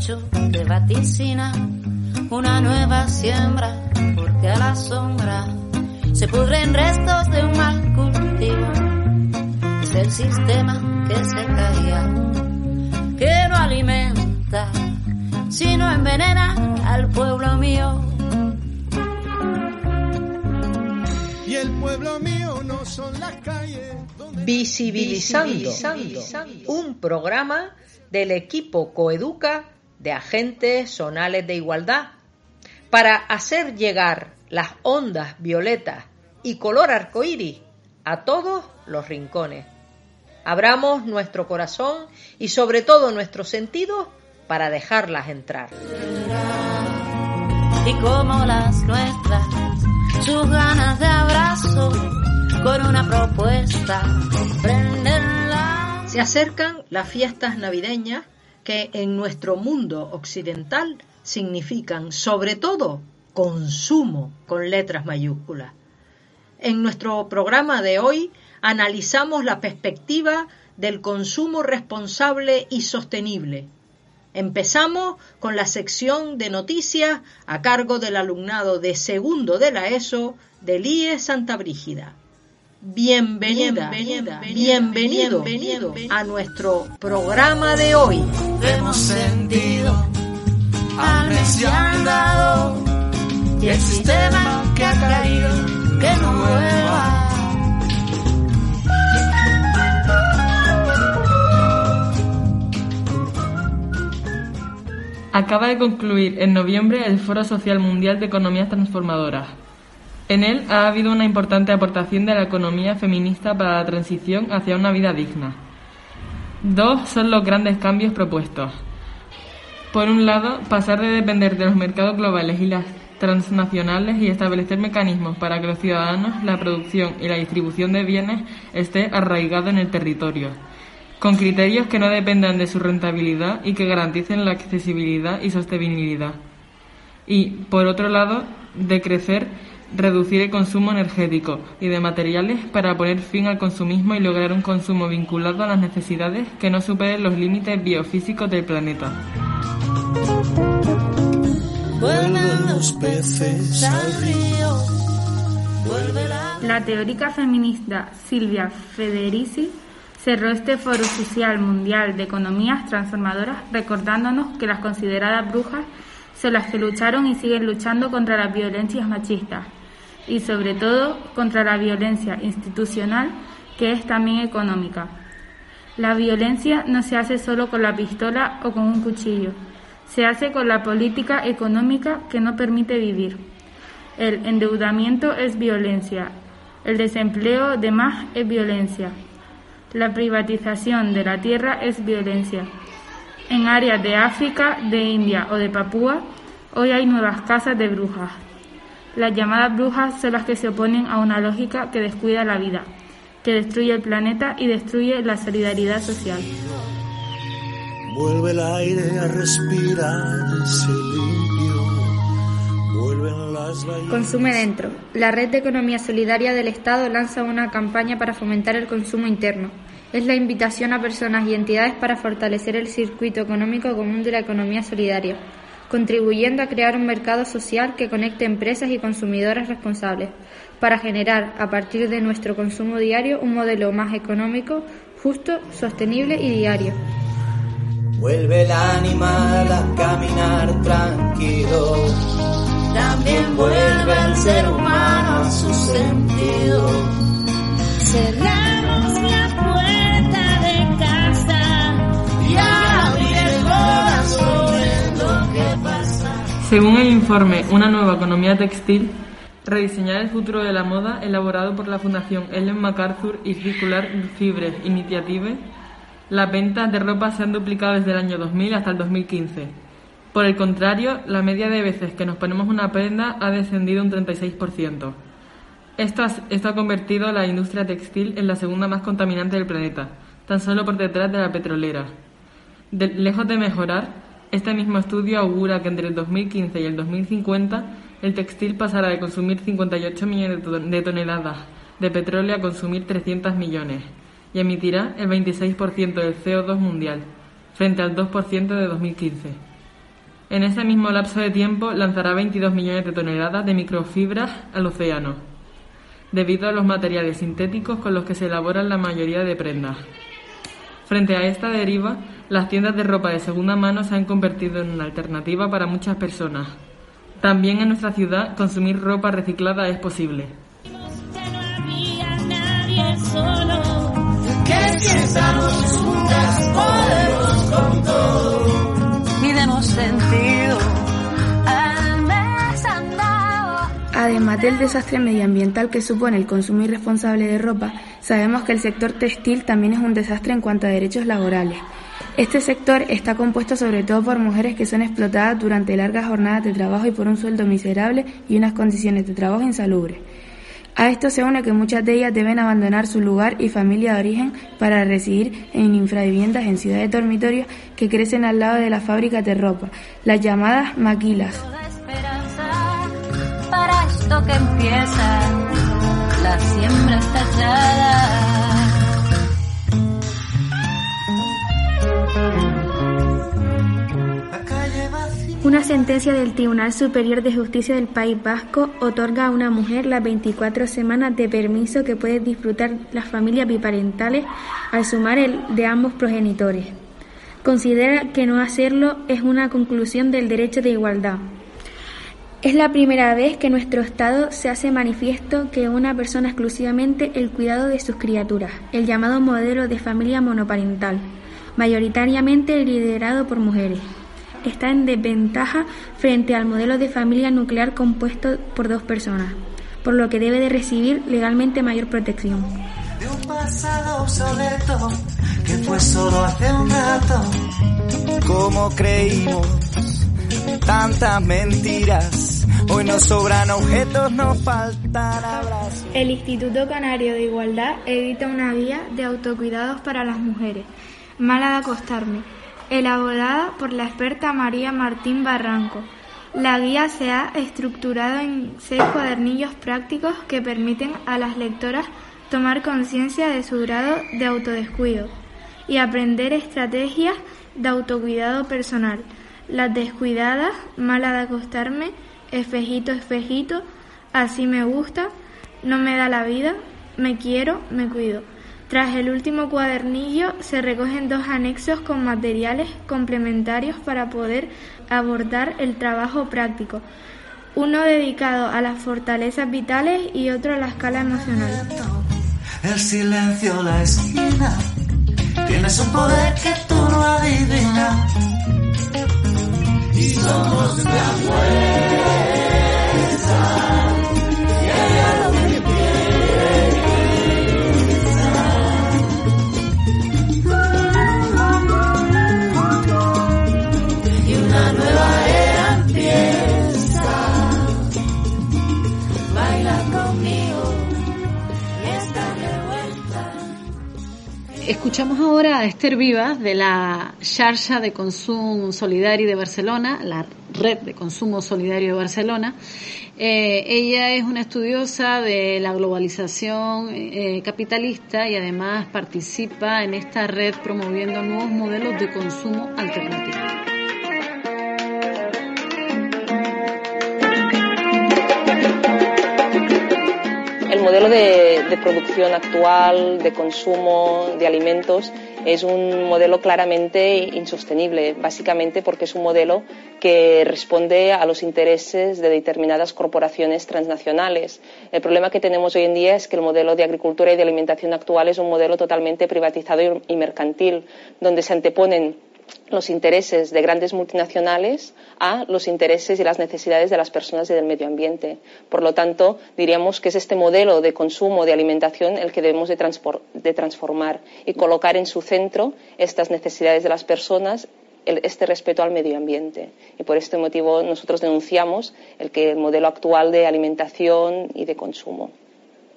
barbecho de vaticina, una nueva siembra, porque a la sombra se pudren restos de un mal cultivo. Es el sistema que se caía, que no alimenta, sino envenena al pueblo mío. Y el pueblo mío no son las calles. Visibilizando, un programa del equipo Coeduca de agentes zonales de igualdad para hacer llegar las ondas violetas y color arcoíris a todos los rincones. Abramos nuestro corazón y sobre todo nuestros sentidos para dejarlas entrar. Y como las nuestras, sus ganas de abrazo con una propuesta, comprenderla. Se acercan las fiestas navideñas que en nuestro mundo occidental significan sobre todo consumo con letras mayúsculas. En nuestro programa de hoy analizamos la perspectiva del consumo responsable y sostenible. Empezamos con la sección de noticias a cargo del alumnado de segundo de la ESO del IE Santa Brígida. Bienvenida, bienvenido, bienvenido a nuestro programa de hoy. Hemos sentido al dado y el sistema que ha caído que no vuelva. Acaba de concluir en noviembre el Foro Social Mundial de Economías Transformadoras. En él ha habido una importante aportación de la economía feminista para la transición hacia una vida digna. Dos son los grandes cambios propuestos. Por un lado, pasar de depender de los mercados globales y las transnacionales y establecer mecanismos para que los ciudadanos, la producción y la distribución de bienes esté arraigado en el territorio, con criterios que no dependan de su rentabilidad y que garanticen la accesibilidad y sostenibilidad. Y, por otro lado, de crecer, reducir el consumo energético y de materiales para poner fin al consumismo y lograr un consumo vinculado a las necesidades que no superen los límites biofísicos del planeta. La teórica feminista Silvia Federici cerró este Foro Social Mundial de Economías Transformadoras recordándonos que las consideradas brujas son las que lucharon y siguen luchando contra las violencias machistas y sobre todo contra la violencia institucional que es también económica. La violencia no se hace solo con la pistola o con un cuchillo, se hace con la política económica que no permite vivir. El endeudamiento es violencia, el desempleo de más es violencia, la privatización de la tierra es violencia. En áreas de África, de India o de Papúa, hoy hay nuevas casas de brujas. Las llamadas brujas son las que se oponen a una lógica que descuida la vida, que destruye el planeta y destruye la solidaridad social. Vuelve el aire a limpio. Consume dentro. La Red de Economía Solidaria del Estado lanza una campaña para fomentar el consumo interno. Es la invitación a personas y entidades para fortalecer el circuito económico común de la economía solidaria, contribuyendo a crear un mercado social que conecte empresas y consumidores responsables, para generar, a partir de nuestro consumo diario, un modelo más económico, justo, sostenible y diario. Vuelve el animal a caminar tranquilo. También vuelve el ser humano a su sentido. Según el informe Una nueva economía textil, Rediseñar el futuro de la moda, elaborado por la Fundación Ellen MacArthur y Circular Fibres Initiative, las ventas de ropa se han duplicado desde el año 2000 hasta el 2015. Por el contrario, la media de veces que nos ponemos una prenda ha descendido un 36%. Esto ha, convertido a la industria textil en la segunda más contaminante del planeta, tan solo por detrás de la petrolera. lejos de mejorar, este mismo estudio augura que entre el 2015 y el 2050 el textil pasará de consumir 58 millones de toneladas de petróleo a consumir 300 millones y emitirá el 26% del CO2 mundial. frente al 2% de 2015. En ese mismo lapso de tiempo lanzará 22 millones de toneladas de microfibras al océano, debido a los materiales sintéticos con los que se elaboran la mayoría de prendas. Frente a esta deriva, las tiendas de ropa de segunda mano se han convertido en una alternativa para muchas personas. También en nuestra ciudad consumir ropa reciclada es posible. Además del desastre medioambiental que supone el consumo irresponsable de ropa, sabemos que el sector textil también es un desastre en cuanto a derechos laborales. Este sector está compuesto sobre todo por mujeres que son explotadas durante largas jornadas de trabajo y por un sueldo miserable y unas condiciones de trabajo insalubres. A esto se une que muchas de ellas deben abandonar su lugar y familia de origen para residir en infraviviendas en ciudades dormitorios que crecen al lado de las fábricas de ropa, las llamadas maquilas. Que empieza, la siembra está Una sentencia del Tribunal Superior de Justicia del País Vasco otorga a una mujer las 24 semanas de permiso que puede disfrutar las familias biparentales al sumar el de ambos progenitores. Considera que no hacerlo es una conclusión del derecho de igualdad. Es la primera vez que nuestro Estado se hace manifiesto que una persona exclusivamente el cuidado de sus criaturas, el llamado modelo de familia monoparental, mayoritariamente liderado por mujeres. Está en desventaja frente al modelo de familia nuclear compuesto por dos personas, por lo que debe de recibir legalmente mayor protección. De un pasado obsoleto que fue solo hace un rato, como creímos tantas mentiras. Hoy nos sobran objetos, nos faltan abrazos. El Instituto Canario de Igualdad edita una guía de autocuidados para las mujeres. Mala de acostarme, elaborada por la experta María Martín Barranco. La guía se ha estructurado en seis cuadernillos prácticos que permiten a las lectoras tomar conciencia de su grado de autodescuido y aprender estrategias de autocuidado personal. Las descuidadas, mala de acostarme, espejito, espejito, así me gusta, no me da la vida, me quiero, me cuido. Tras el último cuadernillo se recogen dos anexos con materiales complementarios para poder abordar el trabajo práctico, uno dedicado a las fortalezas vitales y otro a la escala emocional. El silencio, la esquina, tienes un poder que tú no adivinas. Y somos la Escuchamos ahora a Esther Vivas de la Xarxa de Consumo Solidario de Barcelona, la Red de Consumo Solidario de Barcelona. Eh, ella es una estudiosa de la globalización eh, capitalista y además participa en esta red promoviendo nuevos modelos de consumo alternativo. El modelo de, de, producción actual, de consumo de alimentos, es un modelo claramente insostenible, básicamente porque es un modelo que responde a los intereses de determinadas corporaciones transnacionales. El problema que tenemos hoy en día es que el modelo de agricultura y de alimentación actual es un modelo totalmente privatizado y mercantil, donde se anteponen los intereses de grandes multinacionales a los intereses y las necesidades de las personas y del medio ambiente. Por lo tanto, diríamos que es este modelo de consumo de alimentación el que debemos de, transformar y colocar en su centro estas necesidades de las personas este respeto al medio ambiente. Y por este motivo nosotros denunciamos el que el modelo actual de alimentación y de consumo.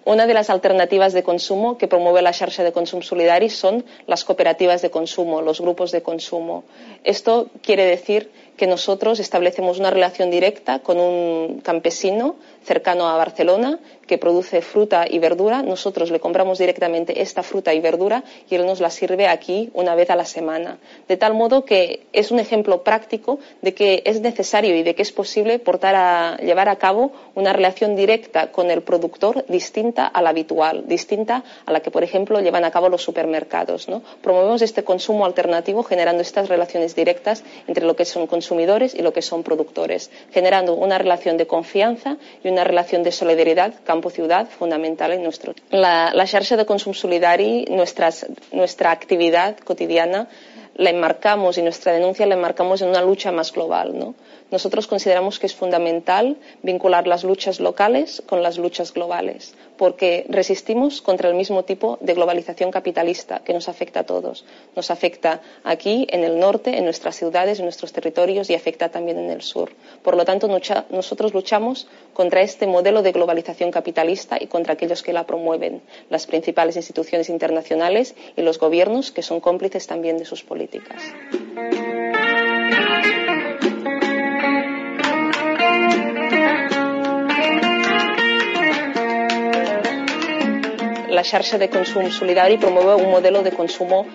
Una de las alternativas de consumo que promueve la Xarxa de Consum Solidari son las cooperativas de consumo, los grupos de consumo. Esto quiere decir que nosotros establecemos una relación directa con un campesino cercano a Barcelona que produce fruta y verdura. Nosotros le compramos directamente esta fruta y verdura y él nos la sirve aquí una vez a la semana. De tal modo que es un ejemplo práctico de que es necesario y de que es posible portar a, llevar a cabo una relación directa con el productor distinta a la habitual, distinta a la que, por ejemplo, llevan a cabo los supermercados. Promovemos este consumo alternativo generando estas relaciones directas entre lo que son y lo que son productores, generando una relación de confianza y una relación de solidaridad campo-ciudad fundamental en nuestro. La, la de consum solidari, nuestra actividad cotidiana, la enmarcamos y nuestra denuncia la enmarcamos en una lucha más global. ¿no? Nosotros consideramos que es fundamental vincular las luchas locales con las luchas globales, porque resistimos contra el mismo tipo de globalización capitalista que nos afecta a todos. Nos afecta aquí, en el norte, en nuestras ciudades, en nuestros territorios y afecta también en el sur. Por lo tanto, nosotros luchamos contra este modelo de globalización capitalista y contra aquellos que la promueven, las principales instituciones internacionales y los gobiernos que son cómplices también de sus políticas. La xarxa de consum solidari un modelo de consumo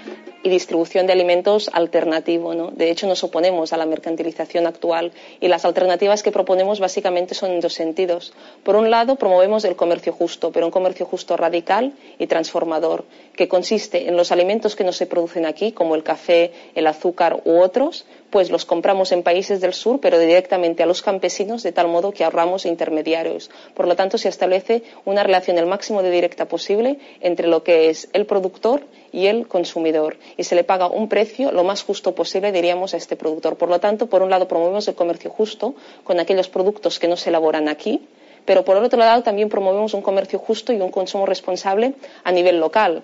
y distribución de alimentos alternativo. ¿no? De hecho, nos oponemos a la mercantilización actual y las alternativas que proponemos básicamente son en dos sentidos. Por un lado, promovemos el comercio justo, pero un comercio justo radical y transformador, que consiste en los alimentos que no se producen aquí, como el café, el azúcar u otros, pues los compramos en países del sur, pero directamente a los campesinos, de tal modo que ahorramos intermediarios. Por lo tanto, se establece una relación el máximo de directa posible entre lo que es el productor y el consumidor y se le paga un precio lo más justo posible, diríamos, a este productor. Por lo tanto, por un lado, promovemos el comercio justo con aquellos productos que no se elaboran aquí, pero por otro lado también promovemos un comercio justo y un consumo responsable a nivel local.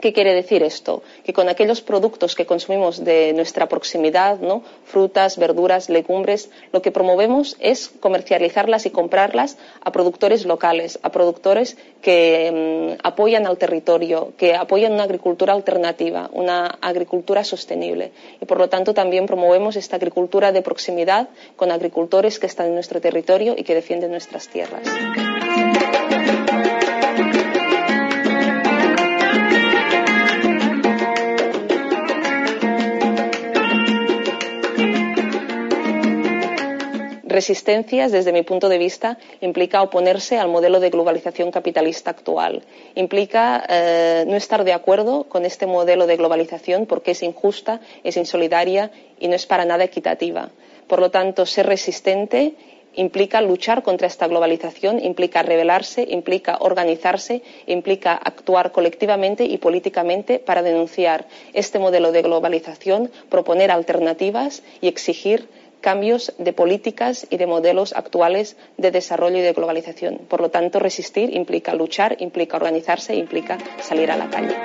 ¿Qué quiere decir esto? Que con aquellos productos que consumimos de nuestra proximidad, ¿no? frutas, verduras, legumbres, lo que promovemos es comercializarlas y comprarlas a productores locales, a productores que mm, apoyan al territorio, que apoyan una agricultura alternativa, una agricultura sostenible. Y por lo tanto también promovemos esta agricultura de proximidad con agricultores que están en nuestro territorio y que defienden nuestras tierras. Resistencias, desde mi punto de vista, implica oponerse al modelo de globalización capitalista actual. Implica eh, no estar de acuerdo con este modelo de globalización porque es injusta, es insolidaria y no es para nada equitativa. Por lo tanto, ser resistente implica luchar contra esta globalización, implica rebelarse, implica organizarse, implica actuar colectivamente y políticamente para denunciar este modelo de globalización, proponer alternativas y exigir cambios de políticas y de modelos actuales de desarrollo y de globalización. Por lo tanto, resistir implica luchar, implica organizarse, implica salir a la calle.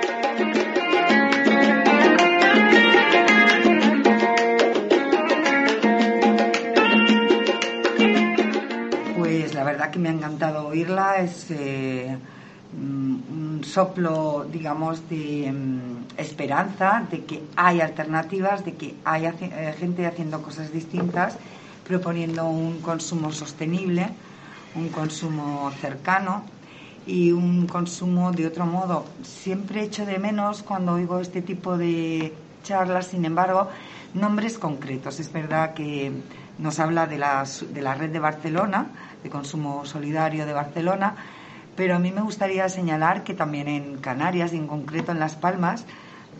Pues la verdad que me ha encantado oírla. Es eh, un soplo, digamos, de mm, esperanza, de que hay alternativas, de que hay eh, gente haciendo cosas distintas, proponiendo un consumo sostenible, un consumo cercano y un consumo de otro modo. Siempre echo de menos cuando oigo este tipo de charlas, sin embargo, nombres concretos. Es verdad que nos habla de la, de la red de Barcelona, de consumo solidario de Barcelona, pero a mí me gustaría señalar que también en Canarias y en concreto en Las Palmas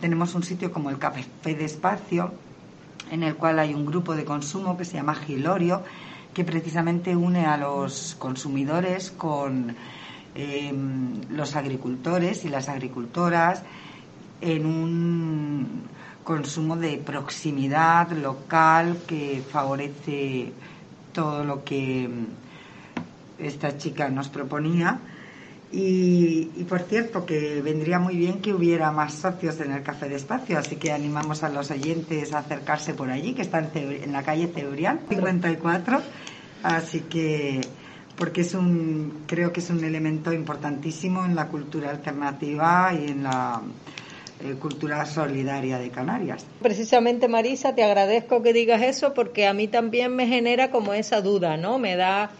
tenemos un sitio como el Café de Espacio, en el cual hay un grupo de consumo que se llama Gilorio, que precisamente une a los consumidores con em, los agricultores y las agricultoras en un consumo de proximidad local que favorece todo lo que esta chica nos proponía y, por cierto, que vendría muy bien que hubiera más socios en el Café de Espacio, así que animamos a los oyentes a acercarse por allí, que están en la calle Cebrián, 54. Así que, porque es un, creo que es un elemento importantísimo en la cultura alternativa y en la eh, cultura solidaria de Canarias. Precisamente, Marisa, te agradezco que digas eso porque a mí también me genera como esa duda, ¿no? Me da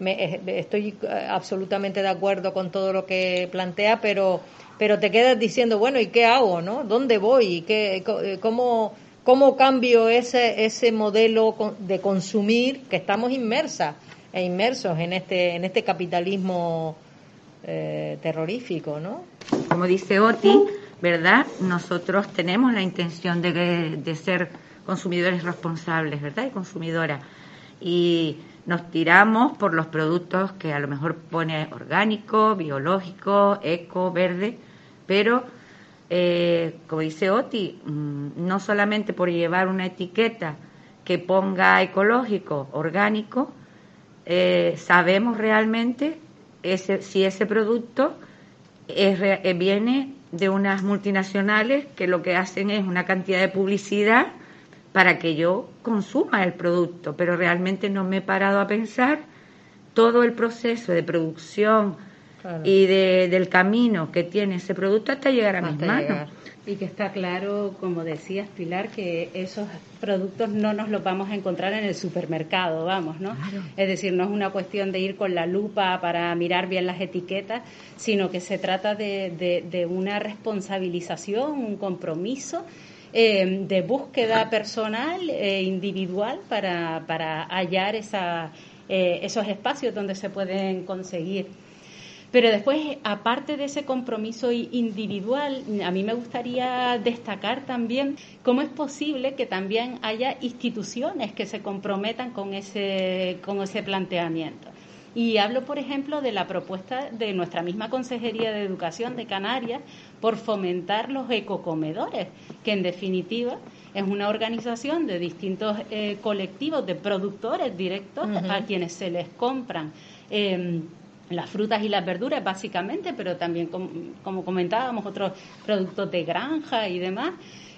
me, estoy absolutamente de acuerdo con todo lo que plantea, pero, pero te quedas diciendo, bueno, ¿y qué hago? ¿no? ¿Dónde voy? ¿Y qué, cómo, cómo cambio ese, ese modelo de consumir que estamos inmersas e inmersos en este, en este capitalismo eh, terrorífico, ¿no? Como dice Oti, ¿verdad? Nosotros tenemos la intención de, de ser consumidores responsables, ¿verdad? Y consumidoras. Y nos tiramos por los productos que a lo mejor pone orgánico, biológico, eco, verde, pero eh, como dice Oti, mm, no solamente por llevar una etiqueta que ponga ecológico, orgánico, eh, sabemos realmente ese, si ese producto eh, viene de unas multinacionales que lo que hacen es una cantidad de publicidad para que yo consuma el producto, pero realmente no me he parado a pensar todo el proceso de producción y de, del camino que tiene ese producto hasta llegar a mis manos. Y que está claro, como decías Pilar, que esos productos no nos los vamos a encontrar en el supermercado, vamos, ¿no? Es decir, no es una cuestión de ir con la lupa para mirar bien las etiquetas, sino que se trata de, de una responsabilización, un compromiso eh, de búsqueda personal e individual para, para hallar esa, eh, esos espacios donde se pueden conseguir. Pero después, aparte de ese compromiso individual, a mí me gustaría destacar también cómo es posible que también haya instituciones que se comprometan con ese, con ese planteamiento. Y hablo, por ejemplo, de la propuesta de nuestra misma Consejería de Educación de Canarias por fomentar los ecocomedores, que en definitiva es una organización de distintos eh, colectivos de productores directos a quienes se les compran. Em, las frutas y las verduras básicamente, pero también, como, comentábamos, otros productos de granja y demás.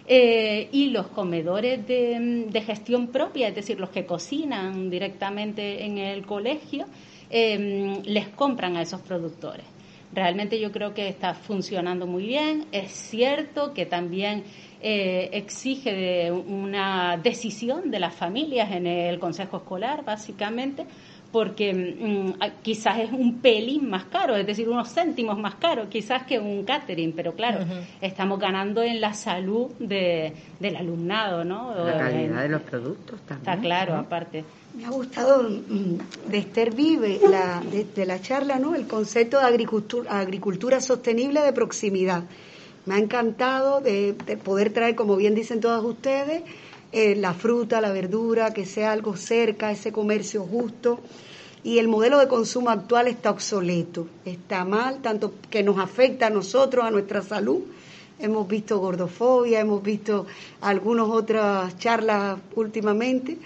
Eh, y los comedores de, de, gestión propia, es decir, los que cocinan directamente en el colegio, Em, les compran a esos productores. Realmente yo creo que está funcionando muy bien. Es cierto que también eh, exige una decisión de las familias en el consejo escolar, básicamente, porque mm, quizás es un pelín más caro, es decir, unos céntimos más caro, quizás que un catering, pero claro, estamos ganando en la salud de, del alumnado, ¿no? La calidad de los productos también. Está claro, aparte. Me ha gustado mm, de Esther Vive, la, de, la charla, ¿no? El concepto de agricultura, agricultura sostenible de proximidad. Me ha encantado de, poder traer, como bien dicen todas ustedes, eh, la fruta, la verdura, que sea algo cerca, ese comercio justo. Y el modelo de consumo actual está obsoleto, está mal, tanto que nos afecta a nosotros, a nuestra salud. Hemos visto gordofobia, hemos visto algunas otras charlas últimamente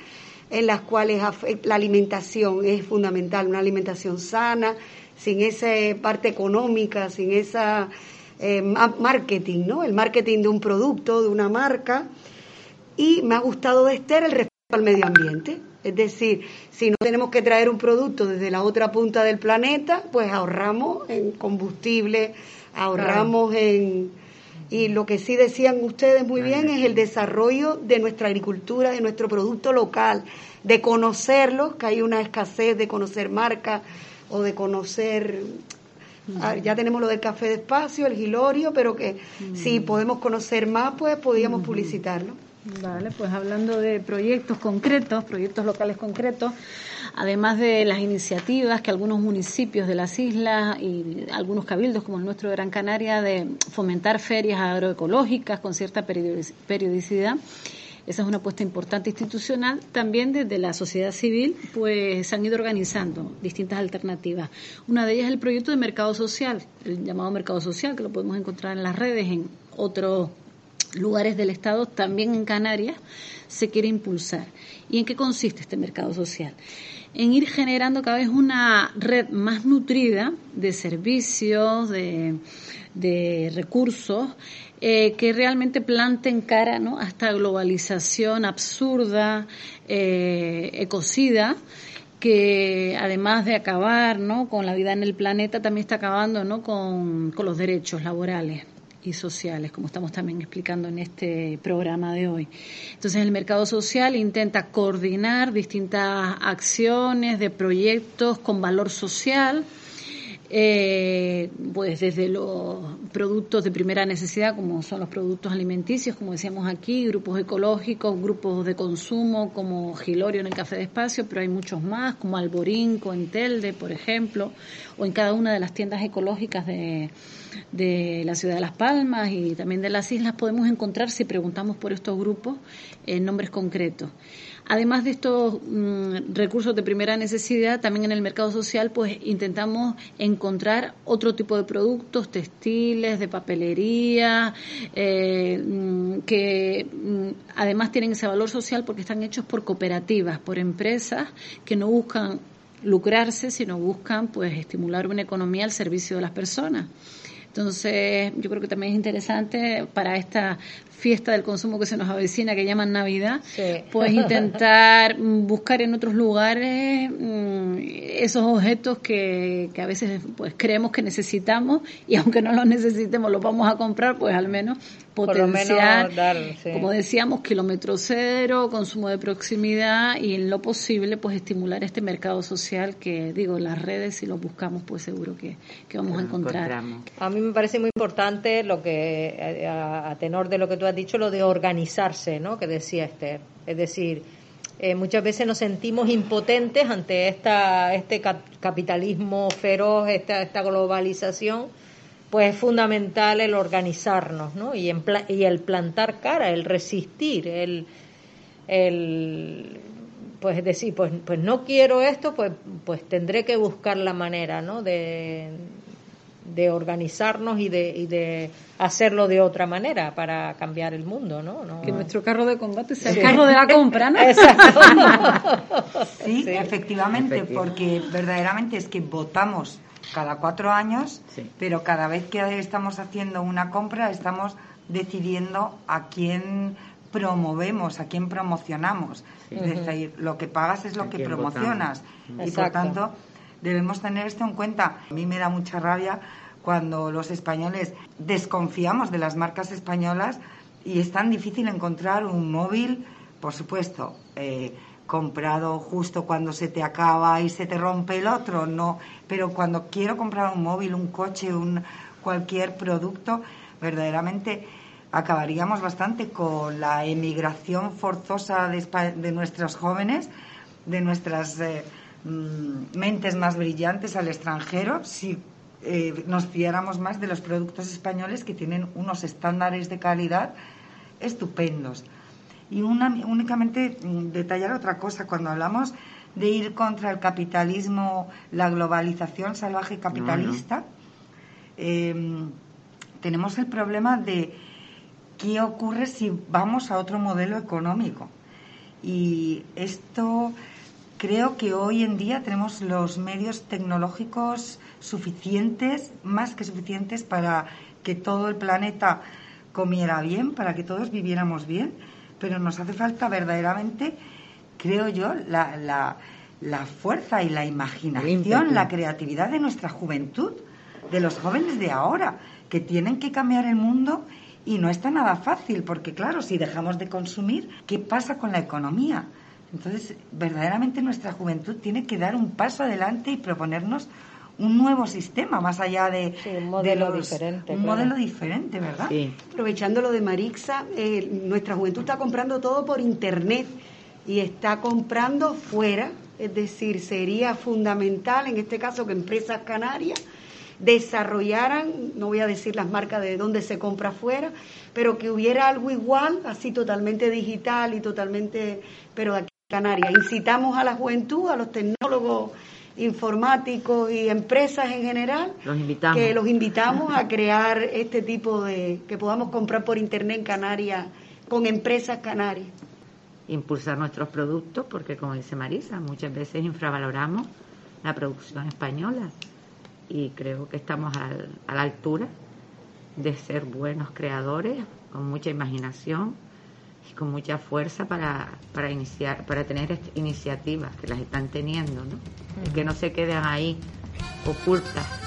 en las cuales la alimentación es fundamental, una alimentación sana, sin esa parte económica, sin esa eh, marketing, ¿no? El marketing de un producto, de una marca. Y me ha gustado de Esther el respeto al medio ambiente. Es decir, si no tenemos que traer un producto desde la otra punta del planeta, pues ahorramos en combustible, ahorramos en y lo que sí decían ustedes muy bien es el desarrollo de nuestra agricultura, de nuestro producto local, de conocerlo, que hay una escasez de conocer marcas o de conocer ah, ya tenemos lo del café de espacio, el gilorio, pero que si podemos conocer más, pues podríamos publicitarlo. Vale, pues hablando de proyectos concretos, proyectos locales concretos, además de las iniciativas que algunos municipios de las islas y algunos cabildos como el nuestro de Gran Canaria de fomentar ferias agroecológicas con cierta periodicidad, esa es una apuesta importante institucional. También desde la sociedad civil, pues se han ido organizando distintas alternativas. Una de ellas es el proyecto de mercado social, el llamado mercado social, que lo podemos encontrar en las redes, en otros lugares del Estado, también en Canarias, se quiere impulsar. ¿Y en qué consiste este mercado social? En ir generando cada vez una red más nutrida de servicios, de, recursos, eh, que realmente planten cara ¿no? a esta globalización absurda, eh, ecocida, que además de acabar ¿no? con la vida en el planeta, también está acabando ¿no? con, con los derechos laborales y sociales, como estamos también explicando en este programa de hoy. Entonces, el mercado social intenta coordinar distintas acciones de proyectos con valor social eh, pues desde los productos de primera necesidad, como son los productos alimenticios, como decíamos aquí, grupos ecológicos, grupos de consumo, como Gilorio en el Café de Espacio, pero hay muchos más, como Alborinco en Telde, por ejemplo, o en cada una de las tiendas ecológicas de, de la ciudad de Las Palmas y también de las islas, podemos encontrar, si preguntamos por estos grupos, en nombres concretos. Además de estos mm, recursos de primera necesidad, también en el mercado social, pues intentamos encontrar otro tipo de productos, textiles, de papelería, eh, mm, que mm, además tienen ese valor social porque están hechos por cooperativas, por empresas que no buscan lucrarse, sino buscan pues estimular una economía al servicio de las personas. Entonces, yo creo que también es interesante para esta fiesta del consumo que se nos avecina, que llaman Navidad, pues intentar buscar en otros lugares mm, esos objetos que, que, a veces pues creemos que necesitamos y aunque no los necesitemos los vamos a comprar, pues al menos potenciar, como decíamos, kilómetro cero, consumo de proximidad y en lo posible pues estimular este mercado social que digo, las redes si lo buscamos pues seguro que, vamos a encontrar. A mí me parece muy importante lo que, a, tenor de lo que tú has dicho, lo de organizarse, ¿no? Que decía Esther. Es decir, eh, muchas veces nos sentimos impotentes ante esta, este capitalismo feroz, esta, esta globalización pues es fundamental el organizarnos, ¿no? Y, y el plantar cara, el resistir, el, el pues decir, pues, pues no quiero esto, pues, pues tendré que buscar la manera, ¿no? De, de organizarnos y de, y de hacerlo de otra manera para cambiar el mundo, ¿no? Que nuestro carro de combate sea el carro de la compra, ¿no? Exacto. sí, efectivamente, porque verdaderamente es que votamos cada cuatro años, pero cada vez que estamos haciendo una compra estamos decidiendo a quién promovemos, a quién promocionamos. Es decir, lo que pagas es lo que promocionas. Y por tanto, debemos tener esto en cuenta. A mí me da mucha rabia cuando los españoles desconfiamos de las marcas españolas y es tan difícil encontrar un móvil, por supuesto, eh, comprado justo cuando se te acaba y se te rompe el otro, no, pero cuando quiero comprar un móvil, un coche, un cualquier producto, verdaderamente acabaríamos bastante con la emigración forzosa de, nuestros jóvenes, de nuestras eh, mm, mentes más brillantes al extranjero, si eh, nos fiáramos más de los productos españoles que tienen unos estándares de calidad estupendos. Y una, únicamente mm, detallar otra cosa, cuando hablamos de ir contra el capitalismo, la globalización salvaje capitalista, em, tenemos el problema de qué ocurre si vamos a otro modelo económico. Y esto creo que hoy en día tenemos los medios tecnológicos suficientes, más que suficientes, para que todo el planeta comiera bien, para que todos viviéramos bien pero nos hace falta verdaderamente, creo yo, la, la, fuerza y la imaginación, la creatividad de nuestra juventud, de los jóvenes de ahora, que tienen que cambiar el mundo y no está nada fácil, porque claro, si dejamos de consumir, ¿qué pasa con la economía? Entonces, verdaderamente nuestra juventud tiene que dar un paso adelante y proponernos un nuevo sistema más allá de, un modelo diferente. Un modelo diferente, ¿verdad? Aprovechando lo de Marixa, eh, nuestra juventud está comprando todo por internet y está comprando fuera, es decir, sería fundamental en este caso que empresas canarias desarrollaran, no voy a decir las marcas de dónde se compra fuera, pero que hubiera algo igual, así totalmente digital y totalmente, pero aquí Canarias. Incitamos a la juventud, a los tecnólogos informáticos y empresas en general, que los invitamos a crear este tipo de, que podamos comprar por internet en Canarias con empresas canarias. Impulsar nuestros productos, porque como dice Marisa, muchas veces infravaloramos la producción española y creo que estamos a la altura de ser buenos creadores, con mucha imaginación y con mucha fuerza para, para iniciar, para tener iniciativas que las están teniendo, ¿no? Que no se queden ahí ocultas.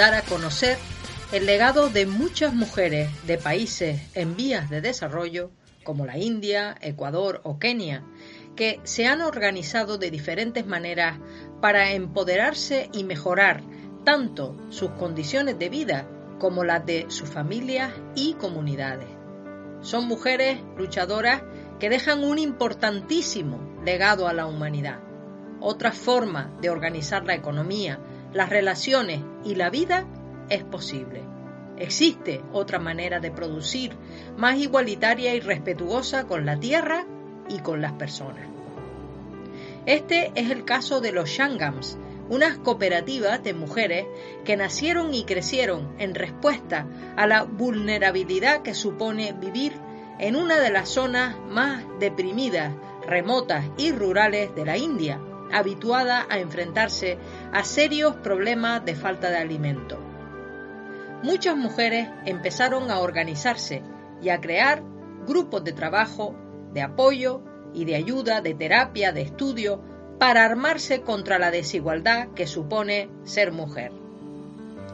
Dar a conocer el legado de muchas mujeres de países en vías de desarrollo, como la India, Ecuador o Kenia, que se han organizado de diferentes maneras para empoderarse y mejorar tanto sus condiciones de vida como las de sus familias y comunidades. Son mujeres luchadoras que dejan un importantísimo legado a la humanidad. Otra forma de organizar la economía, las relaciones y la vida es posible. Existe otra manera de producir más igualitaria y respetuosa con la tierra y con las personas. Este es el caso de los Shangams, unas cooperativas de mujeres que nacieron y crecieron en respuesta a la vulnerabilidad que supone vivir en una de las zonas más deprimidas, remotas y rurales de la India, habituada a enfrentarse a serios problemas de falta de alimento. Muchas mujeres empezaron a organizarse y a crear grupos de trabajo, de apoyo y de ayuda, de terapia, de estudio, para armarse contra la desigualdad que supone ser mujer.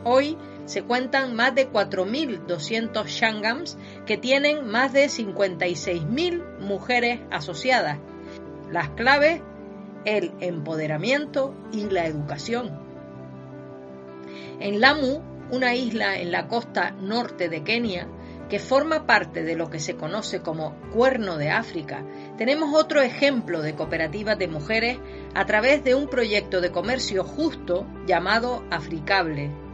Hoy se cuentan más de 4.200 shangams que tienen más de 56.000 mujeres asociadas. Las claves, el empoderamiento y la educación. En Lamu, una isla en la costa norte de Kenia, que forma parte de lo que se conoce como Cuerno de África, tenemos otro ejemplo de cooperativas de mujeres a través de un proyecto de comercio justo llamado Africable.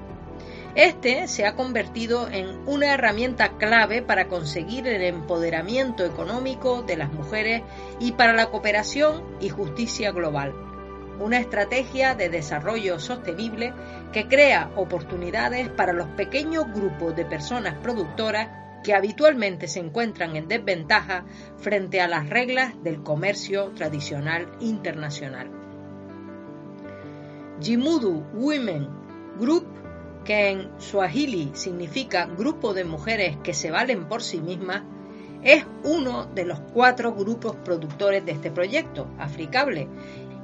Este se ha convertido en una herramienta clave para conseguir el empoderamiento económico de las mujeres y para la cooperación y justicia global. Una estrategia de desarrollo sostenible que crea oportunidades para los pequeños grupos de personas productoras que habitualmente se encuentran en desventaja frente a las reglas del comercio tradicional internacional. Jimudu Women Group, que en Swahili significa grupo de mujeres que se valen por sí mismas, es uno de los cuatro grupos productores de este proyecto, Africable,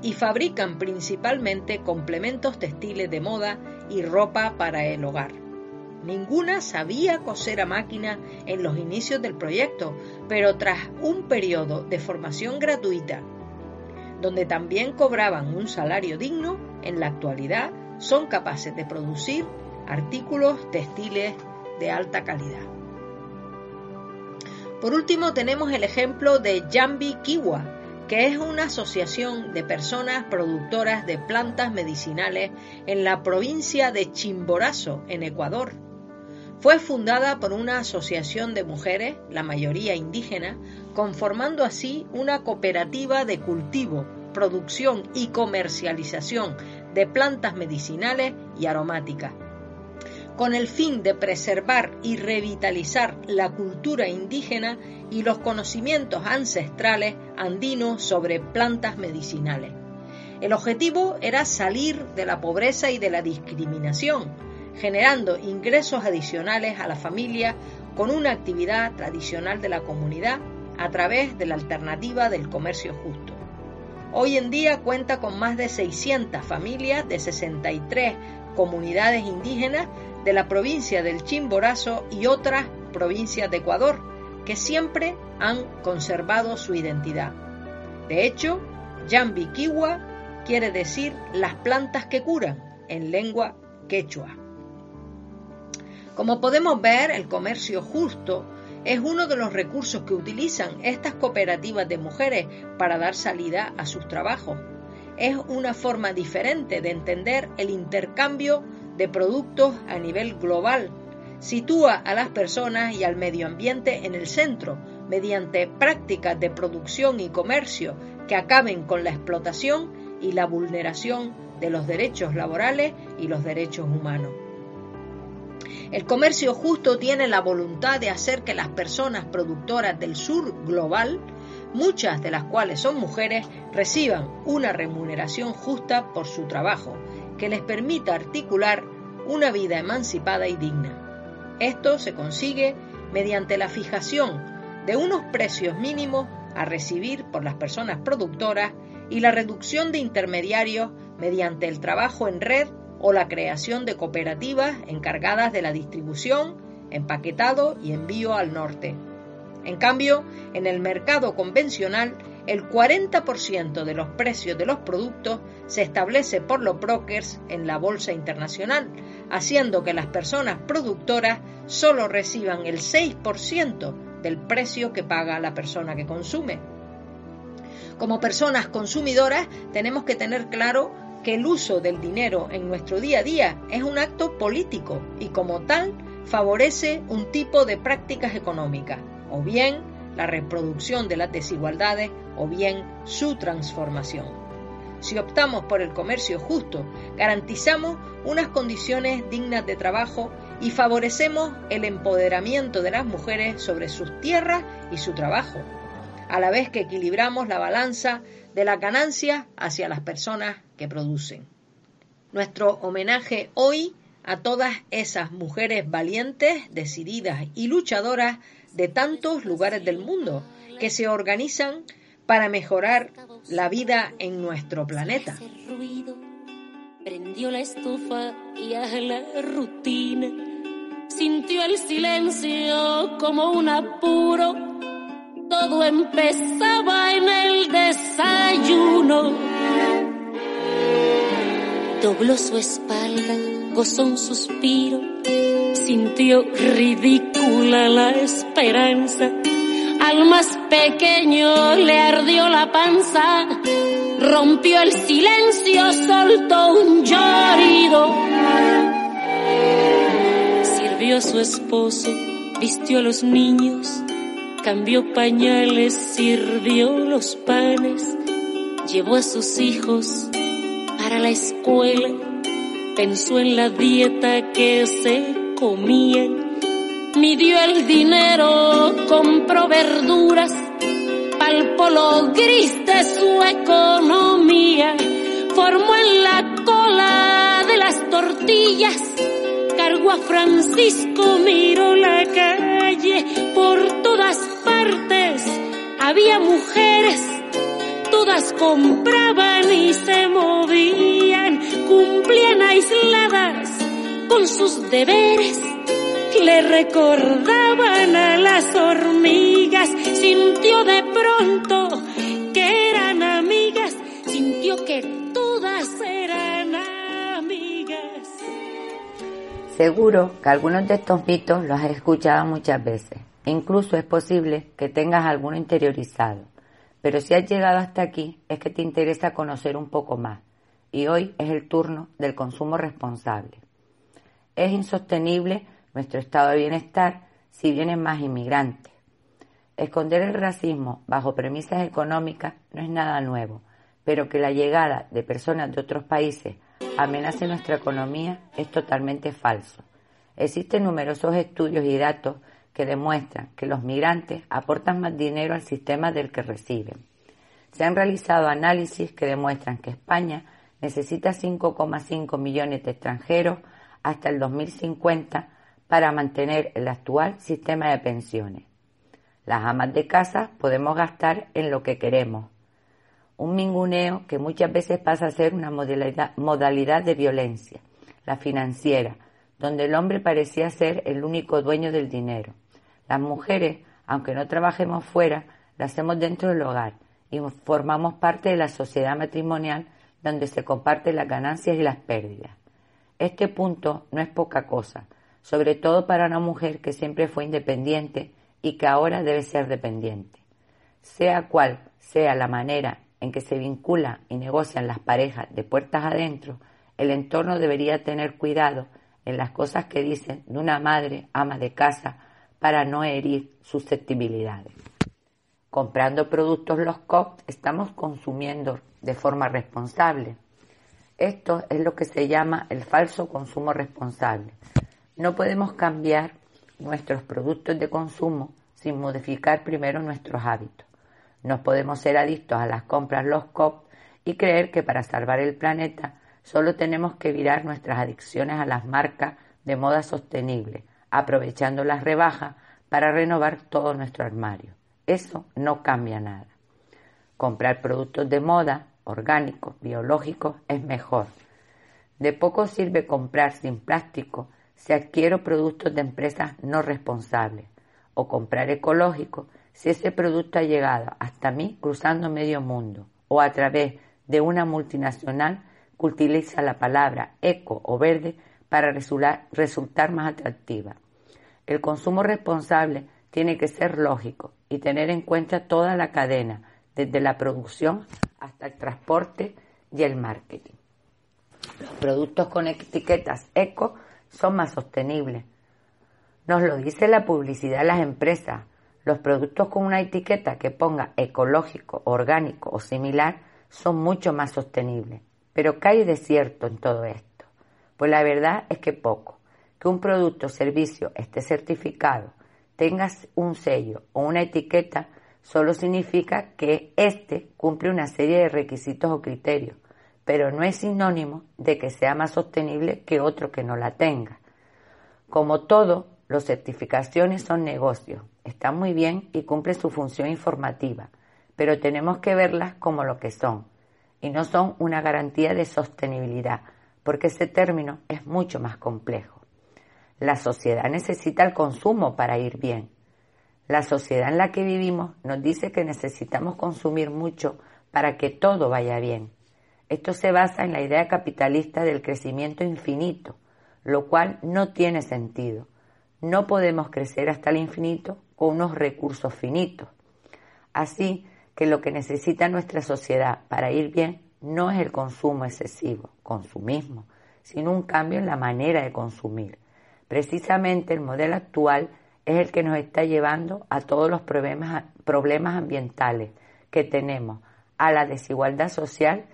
y fabrican principalmente complementos textiles de moda y ropa para el hogar. Ninguna sabía coser a máquina en los inicios del proyecto, pero tras un periodo de formación gratuita, donde también cobraban un salario digno, en la actualidad son capaces de producir artículos textiles de alta calidad. Por último tenemos el ejemplo de Jambi Kiwa, que es una asociación de personas productoras de plantas medicinales en la provincia de Chimborazo, en Ecuador. Fue fundada por una asociación de mujeres, la mayoría indígenas, conformando así una cooperativa de cultivo, producción y comercialización de plantas medicinales y aromáticas, con el fin de preservar y revitalizar la cultura indígena y los conocimientos ancestrales andinos sobre plantas medicinales. El objetivo era salir de la pobreza y de la discriminación, generando ingresos adicionales a la familia con una actividad tradicional de la comunidad a través de la alternativa del comercio justo. Hoy en día cuenta con más de 600 familias de 63 comunidades indígenas de la provincia del Chimborazo y otras provincias de Ecuador, que siempre han conservado su identidad. De hecho, Kiwa quiere decir las plantas que curan en lengua quechua. Como podemos ver, el comercio justo es uno de los recursos que utilizan estas cooperativas de mujeres para dar salida a sus trabajos. Es una forma diferente de entender el intercambio de productos a nivel global. Sitúa a las personas y al medio ambiente en el centro mediante prácticas de producción y comercio que acaben con la explotación y la vulneración de los derechos laborales y los derechos humanos. El comercio justo tiene la voluntad de hacer que las personas productoras del sur global, muchas de las cuales son mujeres, reciban una remuneración justa por su trabajo, que les permita articular una vida emancipada y digna. Esto se consigue mediante la fijación de unos precios mínimos a recibir por las personas productoras y la reducción de intermediarios mediante el trabajo en red o la creación de cooperativas encargadas de la distribución, empaquetado y envío al norte. En cambio, en el mercado convencional, el 40% de los precios de los productos se establece por los brokers en la bolsa internacional, haciendo que las personas productoras solo reciban el 6% del precio que paga la persona que consume. Como personas consumidoras tenemos que tener claro que el uso del dinero en nuestro día a día es un acto político y como tal favorece un tipo de prácticas económicas, o bien la reproducción de las desigualdades o bien su transformación. Si optamos por el comercio justo, garantizamos unas condiciones dignas de trabajo y favorecemos el empoderamiento de las mujeres sobre sus tierras y su trabajo, a la vez que equilibramos la balanza de la ganancia hacia las personas que producen. Nuestro homenaje hoy a todas esas mujeres valientes, decididas y luchadoras de tantos lugares del mundo que se organizan para mejorar la vida en nuestro planeta. Prendió la estufa y a la rutina. Sintió el silencio como un apuro. Todo empezaba en el desayuno. Dobló su espalda, gozó un suspiro. Sintió la esperanza. Al más pequeño le ardió la panza, rompió el silencio, soltó un llorido. Sirvió a su esposo, vistió a los niños, cambió pañales, sirvió los panes, llevó a sus hijos para la escuela, pensó en la dieta que se comían midió el dinero, compró verduras, palpó lo gris de su economía, formó en la cola de las tortillas, cargó a Francisco, miró la calle, por todas partes había mujeres, todas compraban y se movían, cumplían aisladas con sus deberes le recordaban a las hormigas, sintió de pronto que eran amigas, sintió que todas eran amigas. Seguro que algunos de estos mitos los has escuchado muchas veces. E incluso es posible que tengas alguno interiorizado. Pero si has llegado hasta aquí es que te interesa conocer un poco más. Y hoy es el turno del consumo responsable. Es insostenible nuestro estado de bienestar si vienen más inmigrantes. Esconder el racismo bajo premisas económicas no es nada nuevo, pero que la llegada de personas de otros países amenace nuestra economía es totalmente falso. Existen numerosos estudios y datos que demuestran que los migrantes aportan más dinero al sistema del que reciben. Se han realizado análisis que demuestran que España necesita 5,5 millones de extranjeros hasta el 2050 para mantener el actual sistema de pensiones. Las amas de casa podemos gastar en lo que queremos. Un minguneo que muchas veces pasa a ser una modalidad, de violencia, la financiera, donde el hombre parecía ser el único dueño del dinero. Las mujeres, aunque no trabajemos fuera, lo hacemos dentro del hogar y formamos parte de la sociedad matrimonial donde se comparten las ganancias y las pérdidas. Este punto no es poca cosa, sobre todo para una mujer que siempre fue independiente y que ahora debe ser dependiente. Sea cual sea la manera en que se vincula y negocian las parejas de puertas adentro, el entorno debería tener cuidado en las cosas que dicen de una madre ama de casa para no herir susceptibilidades. Comprando productos los COP estamos consumiendo de forma responsable. Esto es lo que se llama el falso consumo responsable, no podemos cambiar nuestros productos de consumo sin modificar primero nuestros hábitos. No podemos ser adictos a las compras los COP y creer que para salvar el planeta solo tenemos que virar nuestras adicciones a las marcas de moda sostenible, aprovechando las rebajas para renovar todo nuestro armario. Eso no cambia nada. Comprar productos de moda, orgánicos, biológicos, es mejor. De poco sirve comprar sin plástico si adquiero productos de empresas no responsables o comprar ecológico si ese producto ha llegado hasta mí cruzando medio mundo o a través de una multinacional que utiliza la palabra eco o verde para resultar más atractiva. El consumo responsable tiene que ser lógico y tener en cuenta toda la cadena, desde la producción hasta el transporte y el marketing. Los productos con etiquetas eco son más sostenibles. Nos lo dice la publicidad las empresas. Los productos con una etiqueta que ponga ecológico, orgánico o similar son mucho más sostenibles. Pero ¿qué hay de cierto en todo esto? Pues la verdad es que poco. Que un producto o servicio esté certificado, tenga un sello o una etiqueta, solo significa que éste cumple una serie de requisitos o criterios, pero no es sinónimo de que sea más sostenible que otro que no la tenga. Como todo, las certificaciones son negocios, están muy bien y cumplen su función informativa, pero tenemos que verlas como lo que son, y no son una garantía de sostenibilidad, porque ese término es mucho más complejo. La sociedad necesita el consumo para ir bien. La sociedad en la que vivimos nos dice que necesitamos consumir mucho para que todo vaya bien. Esto se basa en la idea capitalista del crecimiento infinito, lo cual no tiene sentido. No podemos crecer hasta el infinito con unos recursos finitos. Así que lo que necesita nuestra sociedad para ir bien no es el consumo excesivo, consumismo, sino un cambio en la manera de consumir. Precisamente el modelo actual es el que nos está llevando a todos los problemas, ambientales que tenemos, a la desigualdad social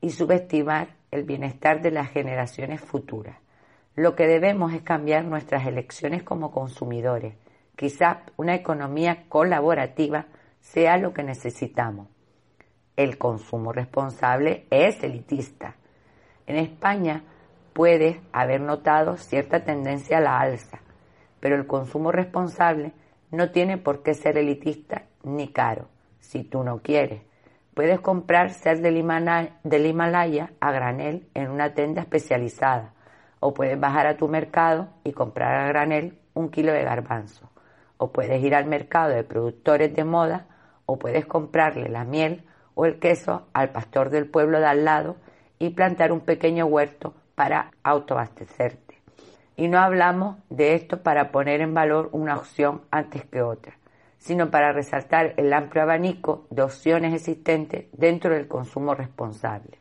y subestimar el bienestar de las generaciones futuras. Lo que debemos es cambiar nuestras elecciones como consumidores. Quizá una economía colaborativa sea lo que necesitamos. El consumo responsable es elitista. En España puedes haber notado cierta tendencia a la alza, pero el consumo responsable no tiene por qué ser elitista ni caro, si tú no quieres. Puedes comprar sal del Himalaya a granel en una tienda especializada o puedes bajar a tu mercado y comprar a granel un kilo de garbanzo o puedes ir al mercado de productores de moda o puedes comprarle la miel o el queso al pastor del pueblo de al lado y plantar un pequeño huerto para autoabastecerte. Y no hablamos de esto para poner en valor una opción antes que otra sino para resaltar el amplio abanico de opciones existentes dentro del consumo responsable.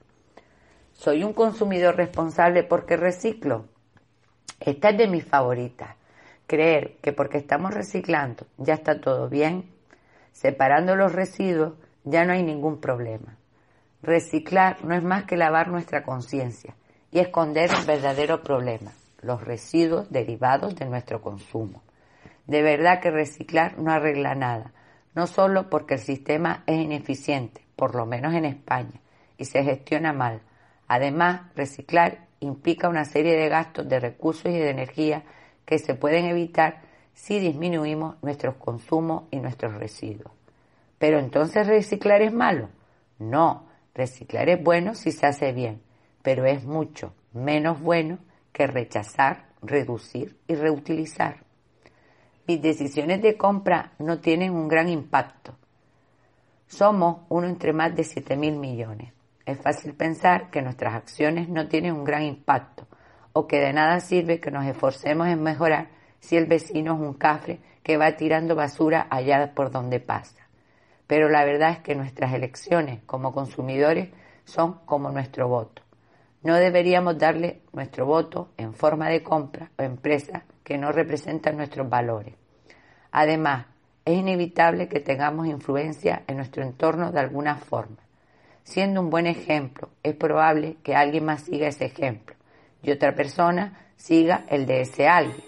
¿Soy un consumidor responsable porque reciclo? Esta es de mis favoritas. Creer que porque estamos reciclando ya está todo bien, separando los residuos ya no hay ningún problema. Reciclar no es más que lavar nuestra conciencia y esconder el verdadero problema, los residuos derivados de nuestro consumo. De verdad que reciclar no arregla nada, no solo porque el sistema es ineficiente, por lo menos en España, y se gestiona mal. Además, reciclar implica una serie de gastos de recursos y de energía que se pueden evitar si disminuimos nuestros consumos y nuestros residuos. Pero entonces reciclar es malo. No, reciclar es bueno si se hace bien, pero es mucho menos bueno que rechazar, reducir y reutilizar mis decisiones de compra no tienen un gran impacto. Somos uno entre más de 7 mil millones. Es fácil pensar que nuestras acciones no tienen un gran impacto o que de nada sirve que nos esforcemos en mejorar si el vecino es un cafre que va tirando basura allá por donde pasa. Pero la verdad es que nuestras elecciones como consumidores son como nuestro voto. No deberíamos darle nuestro voto en forma de compra o empresa que no representan nuestros valores. Además, es inevitable que tengamos influencia en nuestro entorno de alguna forma. Siendo un buen ejemplo, es probable que alguien más siga ese ejemplo y otra persona siga el de ese alguien.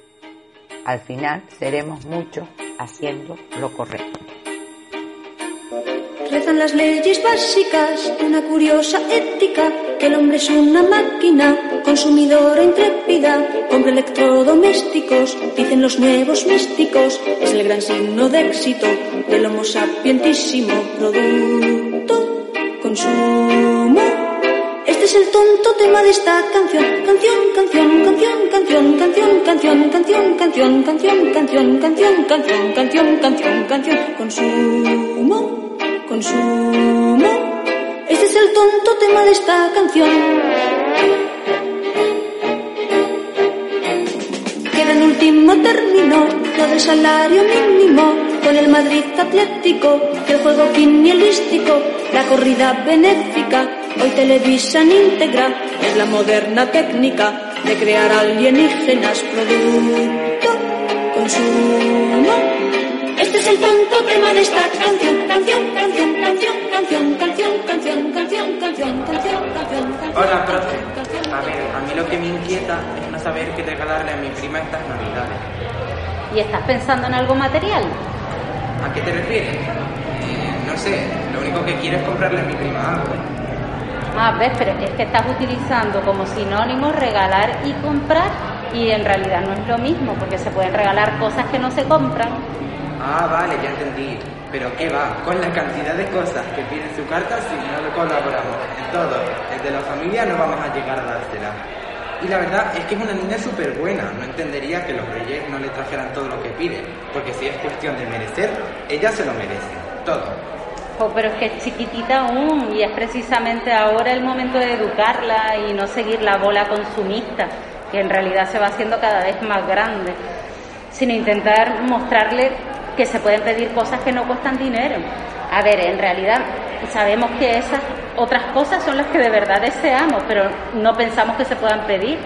Al final seremos muchos haciendo lo correcto. Rezan las leyes básicas de una curiosa ética, que el hombre es una máquina, consumidora intrépida, compra electrodomésticos, dicen los nuevos místicos, es el gran signo de éxito del homo sapientísimo producto, consumo. Es Este es el tonto tema de esta canción. Canción, canción, canción, canción, canción, canción, canción, canción, canción, canción, canción, canción, canción, canción, canción. Consumo, consumo. Este es el tonto tema de esta canción. Queda el último término, lo del salario mínimo, con el Madrid Atlético, el juego quinielístico, la corrida benéfica, Hoy televisan íntegra es la moderna técnica de crear alienígenas producto, consumo. Este el tonto tema de esta canción, canción, canción, canción, canción, canción, canción, canción, canción, canción, canción. Hola, profe. A ver, a mí lo que me inquieta es no saber qué regalarle a mi prima estas navidades. ¿Y estás pensando en algo material? ¿A qué te refieres? no sé, lo único que quiero es comprarle a mi prima algo. Ah, ves, pero es que estás utilizando como sinónimo regalar y comprar y en realidad no es lo mismo porque se pueden regalar cosas que no se compran. Ah, vale, ya entendí. Pero ¿qué va? Con la cantidad de cosas que pide su carta si no colaboramos en todo. Desde la familia no vamos a llegar a dársela. Y la verdad es que es una niña súper buena. No entendería que los reyes no le trajeran todo lo que pide. Porque si es cuestión de merecer, ella se lo merece. Todo pero es que es chiquitita aún y es precisamente ahora el momento de educarla y no seguir la bola consumista, que en realidad se va haciendo cada vez más grande, sino intentar mostrarle que se pueden pedir cosas que no cuestan dinero. A ver, en realidad sabemos que esas otras cosas son las que de verdad deseamos, pero no pensamos que se puedan pedir.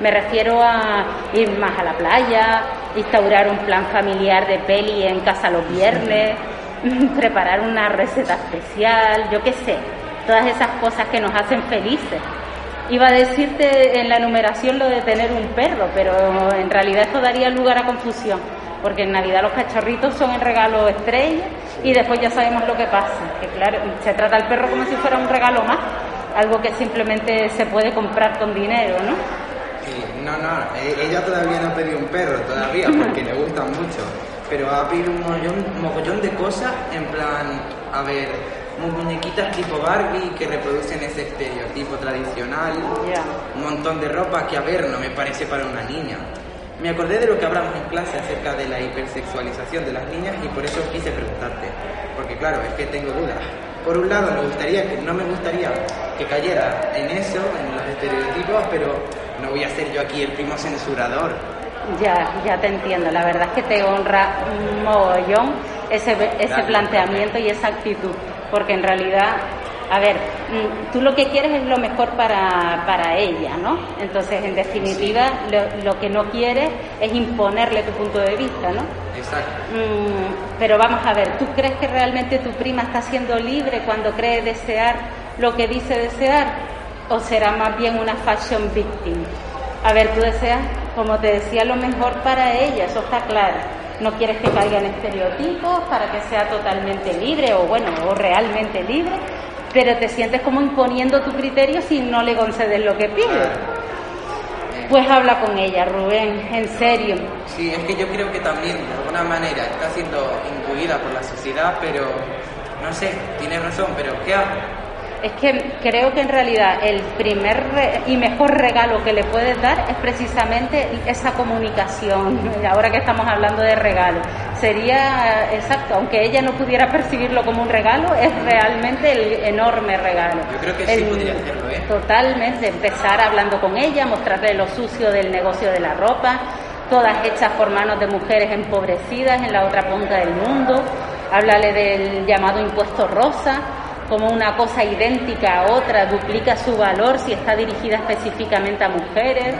Me refiero a ir más a la playa, instaurar un plan familiar de peli en casa los viernes, preparar una receta especial, yo qué sé, todas esas cosas que nos hacen felices. Iba a decirte en la enumeración lo de tener un perro, pero en realidad esto daría lugar a confusión, porque en Navidad los cachorritos son el regalo estrella y después ya sabemos lo que pasa, que claro, se trata al perro como si fuera un regalo más, algo que simplemente se puede comprar con dinero, ¿no? no, no, e-, ella todavía no ha pedido un perro, todavía, porque le gustan mucho pero va a pedir un mogollón, de cosas, en plan, a ver, muñequitas tipo Barbie que reproducen ese estereotipo tradicional, un montón de ropa que, a ver, no me parece para una niña. Me acordé de lo que hablamos en clase acerca de la hipersexualización de las niñas y por eso quise preguntarte, porque claro, es que tengo dudas. Por un lado, me gustaría que no me gustaría que cayera en eso, en los estereotipos, pero no voy a ser yo aquí el primo censurador ya, ya te entiendo. La verdad es que te honra un mogollón ese, ese planteamiento y esa actitud, porque en realidad, a ver, mm, tú lo que quieres es lo mejor para, para ella, ¿no? Entonces, en definitiva, lo, lo, que no quieres es imponerle tu punto de vista, ¿no? Exacto. Mm, pero vamos a ver, ¿tú crees que realmente tu prima está siendo libre cuando cree desear lo que dice desear? ¿O será más bien una fashion victim? A ver, tú deseas como te decía, lo mejor para ella, eso está claro. No quieres que caiga en estereotipos para que sea totalmente libre o bueno, o realmente libre, pero te sientes como imponiendo tu criterio si no le concedes lo que pide. Pues habla con ella, Rubén, en serio. Sí, es que yo creo que también, de alguna manera, está siendo incluida por la sociedad, pero no sé, tiene razón, pero ¿qué hago? Es que creo que en realidad el primer y mejor regalo que le puedes dar es precisamente esa comunicación. Ahora que estamos hablando de regalo, sería exacto, aunque ella no pudiera percibirlo como un regalo, es realmente el enorme regalo. Yo creo que sí podría hacerlo, ¿eh? Totalmente, empezar hablando con ella, mostrarle lo sucio del negocio de la ropa, todas hechas por manos de mujeres empobrecidas en la otra punta del mundo, háblale del llamado impuesto rosa como una cosa idéntica a otra duplica su valor si está dirigida específicamente a mujeres.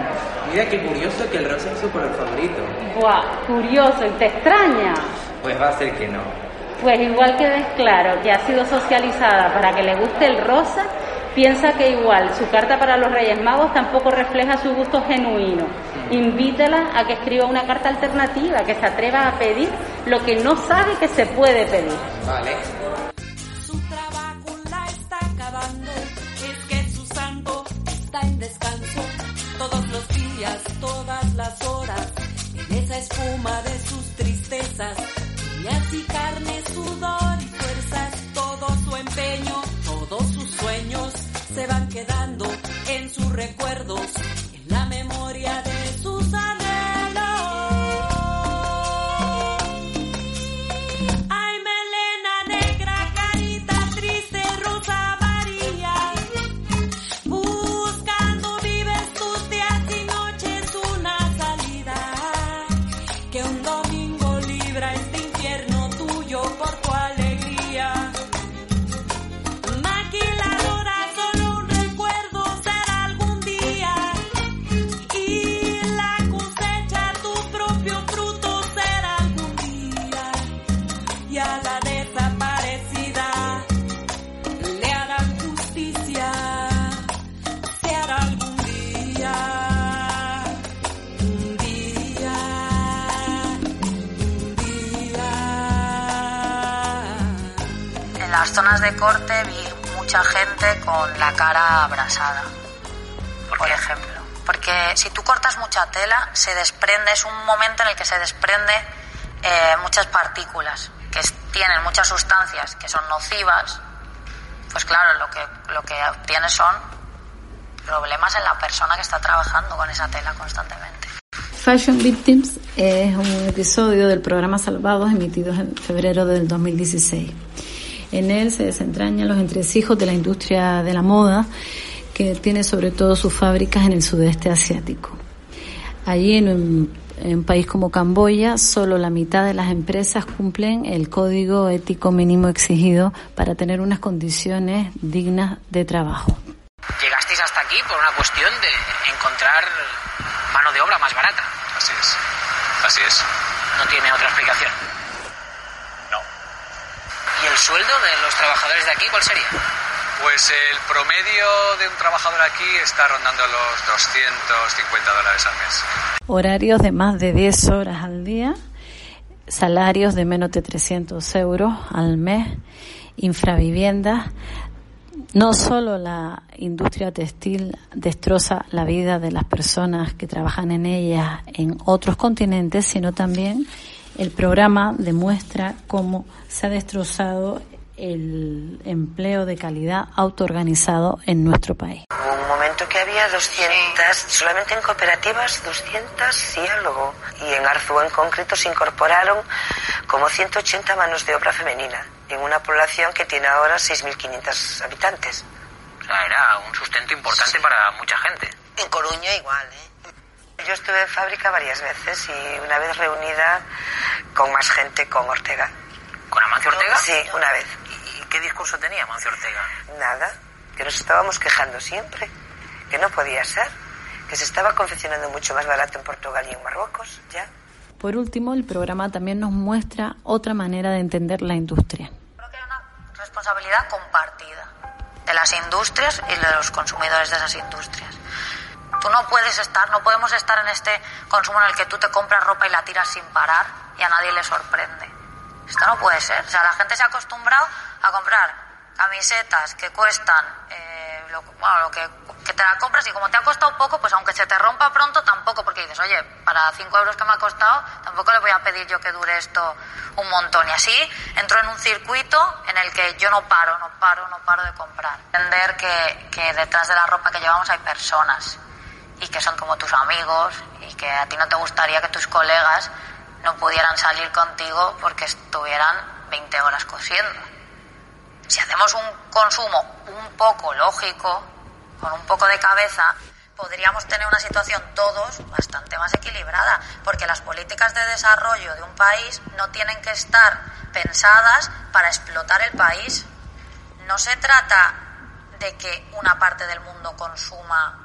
Mira qué curioso que el rosa es su color favorito. Buah, curioso, ¿y te extraña? Pues va a ser que no. Pues igual que ves claro que ha sido socializada para que le guste el rosa, piensa que igual su carta para los Reyes Magos tampoco refleja su gusto genuino. Mm. Invítala a que escriba una carta alternativa, que se atreva a pedir lo que no sabe que se puede pedir. Vale. Todas las horas, en esa espuma de sus tristezas, y así carne, sudor y fuerzas, todo su empeño, todos sus sueños se van quedando en sus recuerdos, de corte vi mucha gente con la cara abrasada, por, ejemplo. Porque si tú cortas mucha tela, se desprende, es un momento en el que se desprende eh, muchas partículas que tienen muchas sustancias que son nocivas. Pues claro, lo que, lo que obtienes son problemas en la persona que está trabajando con esa tela constantemente. Fashion Victims es un episodio del programa Salvados emitido en febrero del 2016. En él se desentrañan los entresijos de la industria de la moda que tiene sobre todo sus fábricas en el sudeste asiático. Allí en un, en un país como Camboya, solo la mitad de las empresas cumplen el código ético mínimo exigido para tener unas condiciones dignas de trabajo. Llegasteis hasta aquí por una cuestión de encontrar mano de obra más barata. Así es. Así es. No tiene otra explicación. ¿Y el sueldo de los trabajadores de aquí cuál sería? Pues el promedio de un trabajador aquí está rondando los 250 dólares al mes. horarios de más de 10 horas al día, salarios de menos de 300 euros al mes, infraviviendas. No solo la industria textil destroza la vida de las personas que trabajan en ella en otros continentes, sino también el programa demuestra cómo se ha destrozado el empleo de calidad autoorganizado en nuestro país. Hubo un momento que había 200, solamente en cooperativas 200 sí luego. Y en Arzúa en concreto se incorporaron como 180 manos de obra femenina en una población que tiene ahora 6.500 habitantes. O sea, era un sustento importante para mucha gente. En Coruña igual, ¿eh? Yo estuve en fábrica varias veces y una vez reunida con más gente con Ortega. ¿Con Amancio Ortega? Sí, una vez. ¿Y qué discurso tenía Amancio Ortega? Nada, que nos estábamos quejando siempre, que no podía ser, que se estaba confeccionando mucho más barato en Portugal y en Marruecos, ya. Por último, el programa también nos muestra otra manera de entender la industria. responsabilidad compartida de las industrias y de los consumidores de esas industrias. Tú no puedes estar, no podemos estar en este consumo en el que tú te compras ropa y la tiras sin parar y a nadie le sorprende. Esto no puede ser. O sea, la gente se ha acostumbrado a comprar camisetas que cuestan, eh, lo, bueno, lo que, te la compras y como te ha costado poco, pues aunque se te rompa pronto, tampoco, porque dices, oye, para 5 euros que me ha costado, tampoco le voy a pedir yo que dure esto un montón. Y así entro en un circuito en el que yo no paro, no paro, no paro de comprar. Entender que detrás de la ropa que llevamos hay personas y que son como tus amigos y que a ti no te gustaría que tus colegas no pudieran salir contigo porque estuvieran 20 horas cosiendo. Si hacemos un consumo un poco lógico, con un poco de cabeza, podríamos tener una situación todos bastante más equilibrada, porque las políticas de desarrollo de un país no tienen que estar pensadas para explotar el país. No se trata de que una parte del mundo consuma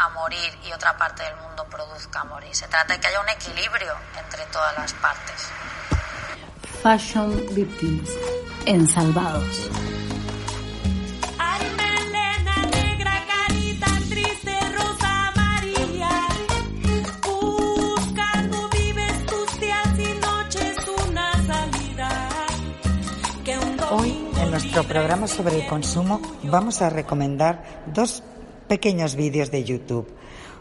a morir y otra parte del mundo produzca a morir. Se trata de que haya un equilibrio entre todas las partes. Fashion Victims en Salvados. Hoy, en nuestro programa sobre el consumo, vamos a recomendar dos pequeños vídeos de YouTube.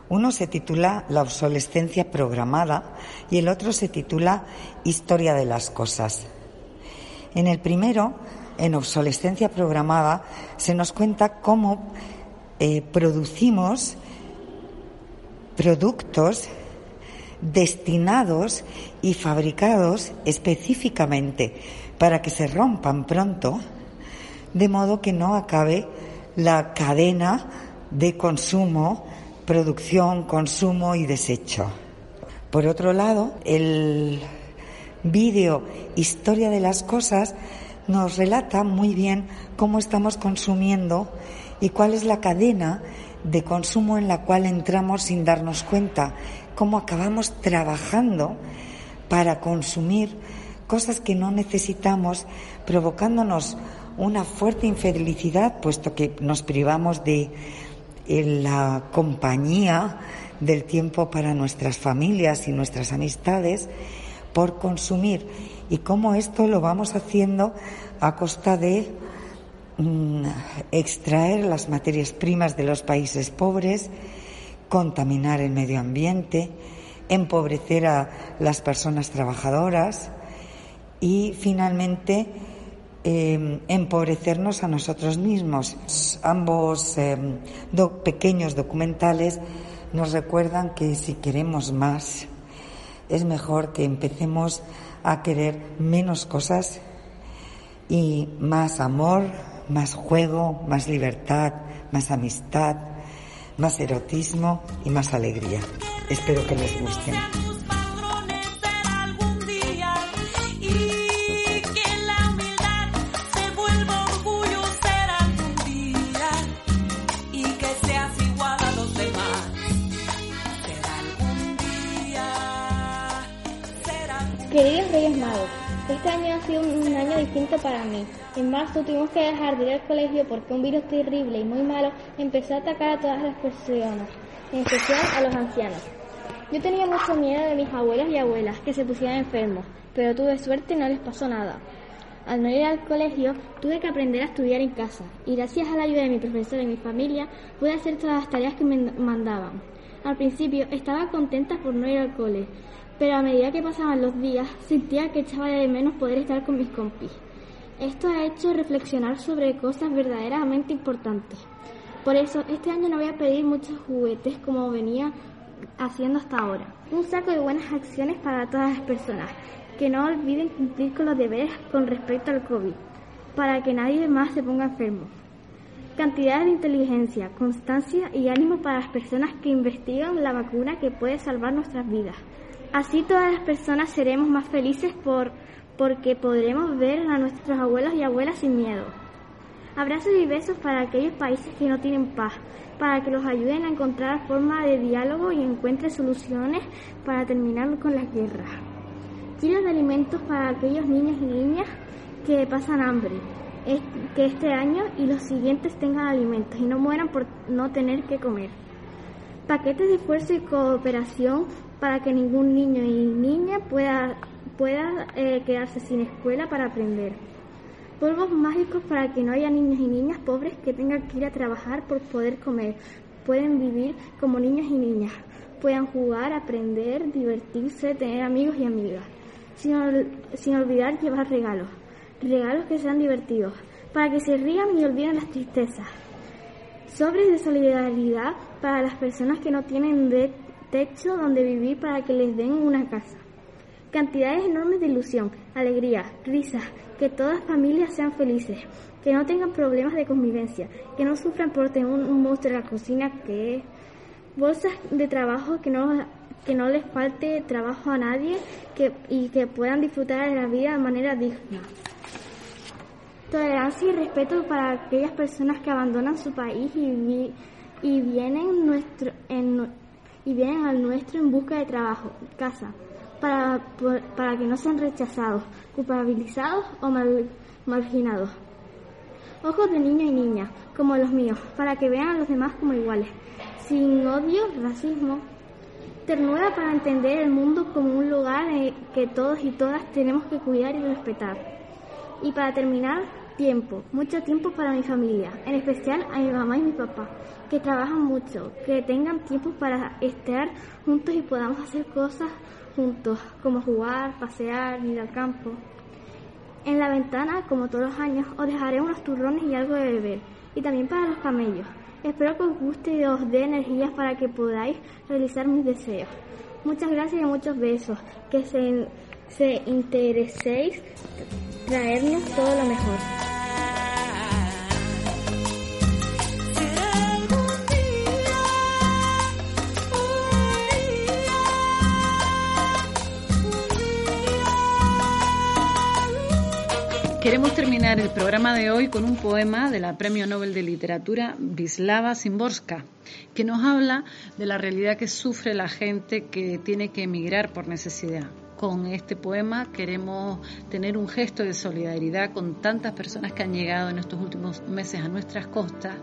Uno se titula La obsolescencia programada y el otro se titula Historia de las cosas. En el primero, en obsolescencia programada, se nos cuenta cómo eh, producimos productos destinados y fabricados específicamente para que se rompan pronto, de modo que no acabe la cadena de consumo, producción, consumo y desecho. Por otro lado, el vídeo Historia de las Cosas nos relata muy bien cómo estamos consumiendo y cuál es la cadena de consumo en la cual entramos sin darnos cuenta, cómo acabamos trabajando para consumir cosas que no necesitamos, provocándonos una fuerte infelicidad, puesto que nos privamos de la compañía, del tiempo para nuestras familias y nuestras amistades, por consumir. Y cómo esto lo vamos haciendo a costa de mm, extraer las materias primas de los países pobres, contaminar el medio ambiente, empobrecer a las personas trabajadoras y finalmente eh, empobrecernos a nosotros mismos. Ambos eh, pequeños documentales nos recuerdan que si queremos más, es mejor que empecemos a querer menos cosas y más amor, más juego, más libertad, más amistad, más erotismo y más alegría. Espero que les gusten. Queridos Reyes Magos, este año ha sido un año distinto para mí. En marzo tuvimos que dejar de ir al colegio porque un virus terrible y muy malo empezó a atacar a todas las personas, en especial a los ancianos. Yo tenía mucho miedo de mis abuelos y abuelas que se pusieran enfermos, pero tuve suerte y no les pasó nada. Al no ir al colegio, tuve que aprender a estudiar en casa y gracias a la ayuda de mi profesor y mi familia pude hacer todas las tareas que me mandaban. Al principio estaba contenta por no ir al cole, pero a medida que pasaban los días sentía que echaba de menos poder estar con mis compis. Esto ha hecho reflexionar sobre cosas verdaderamente importantes. Por eso, este año no voy a pedir muchos juguetes como venía haciendo hasta ahora. Un saco de buenas acciones para todas las personas, que no olviden cumplir con los deberes con respecto al COVID, para que nadie más se ponga enfermo. Cantidad de inteligencia, constancia y ánimo para las personas que investigan la vacuna que puede salvar nuestras vidas. Así todas las personas seremos más felices por, porque podremos ver a nuestros abuelos y abuelas sin miedo. Abrazos y besos para aquellos países que no tienen paz, para que los ayuden a encontrar formas de diálogo y encuentren soluciones para terminar con las guerras. Kilos de alimentos para aquellos niños y niñas que pasan hambre, que este año y los siguientes tengan alimentos y no mueran por no tener que comer. Paquetes de esfuerzo y cooperación para que ningún niño y niña pueda, pueda eh, quedarse sin escuela para aprender. Polvos mágicos para que no haya niños y niñas pobres que tengan que ir a trabajar por poder comer. Pueden vivir como niños y niñas. Puedan jugar, aprender, divertirse, tener amigos y amigas. Sin, sin olvidar llevar regalos. Regalos que sean divertidos. Para que se rían y olviden las tristezas. Sobres de solidaridad para las personas que no tienen de techo donde vivir para que les den una casa. Cantidades enormes de ilusión, alegría, risas, que todas familias sean felices, que no tengan problemas de convivencia, que no sufran por tener un, monstruo en la cocina que bolsas de trabajo que no que no les falte trabajo a nadie que, y que puedan disfrutar de la vida de manera digna. Tolerancia y respeto para aquellas personas que abandonan su país y, y vienen nuestro, en, y vienen al nuestro en busca de trabajo, casa, para, para que no sean rechazados, culpabilizados o marginados. Ojos de niño y niña, como los míos, para que vean a los demás como iguales, sin odio, racismo. Ternura para entender el mundo como un lugar que todos y todas tenemos que cuidar y respetar. Y para terminar, tiempo, mucho tiempo para mi familia, en especial a mi mamá y mi papá, que trabajan mucho, que tengan tiempo para estar juntos y podamos hacer cosas juntos, como jugar, pasear, ir al campo. En la ventana, como todos los años, os dejaré unos turrones y algo de beber, y también para los camellos. Espero que os guste y os dé energías para que podáis realizar mis deseos. Muchas gracias y muchos besos. Que se, se intereséis traernos todo lo mejor. Queremos terminar el programa de hoy con un poema de la Premio Nobel de Literatura Wisława Szymborska, que nos habla de la realidad que sufre la gente que tiene que emigrar por necesidad. Con este poema queremos tener un gesto de solidaridad con tantas personas que han llegado en estos últimos meses a nuestras costas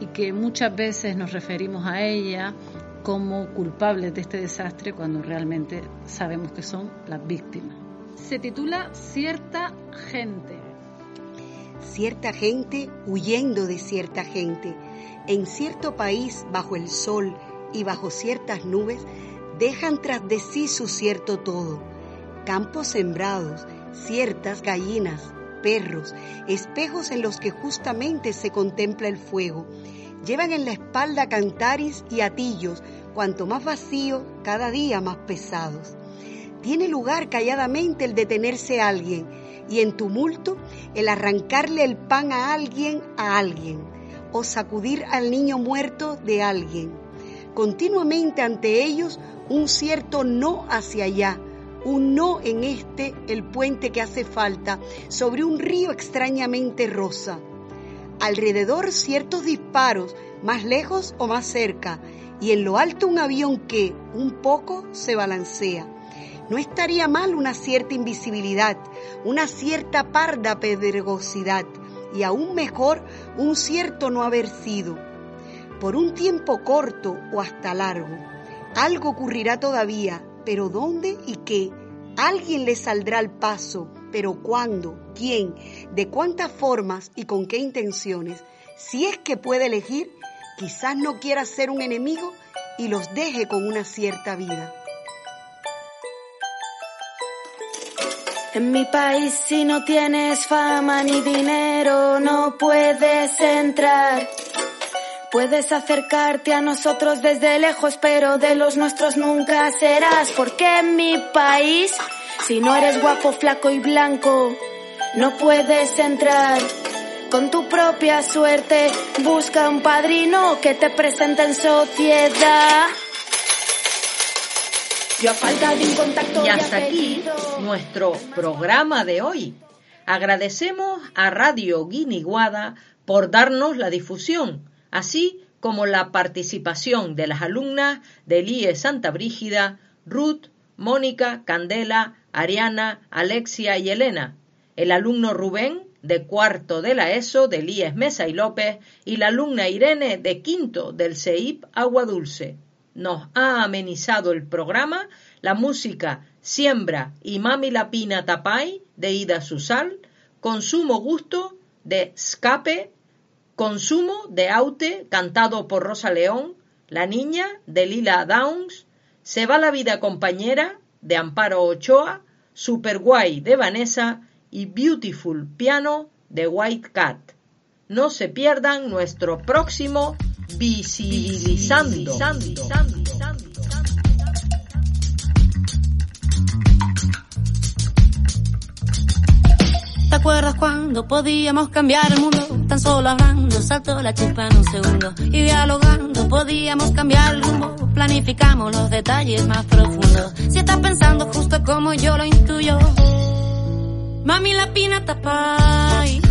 y que muchas veces nos referimos a ella como culpables de este desastre cuando realmente sabemos que son las víctimas. Se titula Cierta gente. Cierta gente huyendo de cierta gente. En cierto país, bajo el sol y bajo ciertas nubes, dejan tras de sí su cierto todo. Campos sembrados, ciertas gallinas, perros, espejos en los que justamente se contempla el fuego. Llevan en la espalda cantaris y atillos, cuanto más vacío, cada día más pesados. Tiene lugar calladamente el detenerse a alguien y en tumulto el arrancarle el pan a alguien a alguien o sacudir al niño muerto de alguien. Continuamente ante ellos un cierto no hacia allá, un en este, el puente que hace falta, sobre un río extrañamente rosa. Alrededor ciertos disparos, más lejos o más cerca, y en lo alto un avión que, un poco, se balancea. No estaría mal una cierta invisibilidad, una cierta parda pedregosidad y aún mejor un cierto no haber sido. Por un tiempo corto o hasta largo, algo ocurrirá todavía, pero ¿dónde y qué? Alguien le saldrá al paso, pero ¿cuándo? ¿Quién? ¿De cuántas formas y con qué intenciones? Si es que puede elegir, quizás no quiera ser un enemigo y los deje con una cierta vida. En mi país si no tienes fama ni dinero no puedes entrar. Puedes acercarte a nosotros desde lejos, pero de los nuestros nunca serás. Porque en mi país, si no eres guapo, flaco y blanco, no puedes entrar. Con tu propia suerte, busca un padrino que te presente en sociedad. Yo a falta de un contacto Y hasta aquí nuestro programa de hoy. Agradecemos a Radio Guiniguada por darnos la difusión, así como la participación de las alumnas del IE Santa Brígida, Ruth, Mónica, Candela, Ariana, Alexia y Elena, el alumno Rubén de cuarto de la ESO del IES Mesa y López y la alumna Irene de quinto del CEIP Agua Dulce. Nos ha amenizado el programa la música Siembra y Mami la Pina Tapay de Ida Susal, Consumo Gusto de Escape, Consumo de Aute cantado por Rosa León, La Niña de Lila Downs, Se va la vida compañera de Amparo Ochoa, Super Guay de Vanessa y Beautiful Piano de White Cat. No se pierdan nuestro próximo Visibilizando. ¿Te acuerdas cuando podíamos cambiar el mundo? Tan solo hablando, saltó la chispa en un segundo. Y dialogando podíamos cambiar el rumbo. Planificamos los detalles más profundos. Si estás pensando justo como yo lo intuyo. Mami la pina tapay.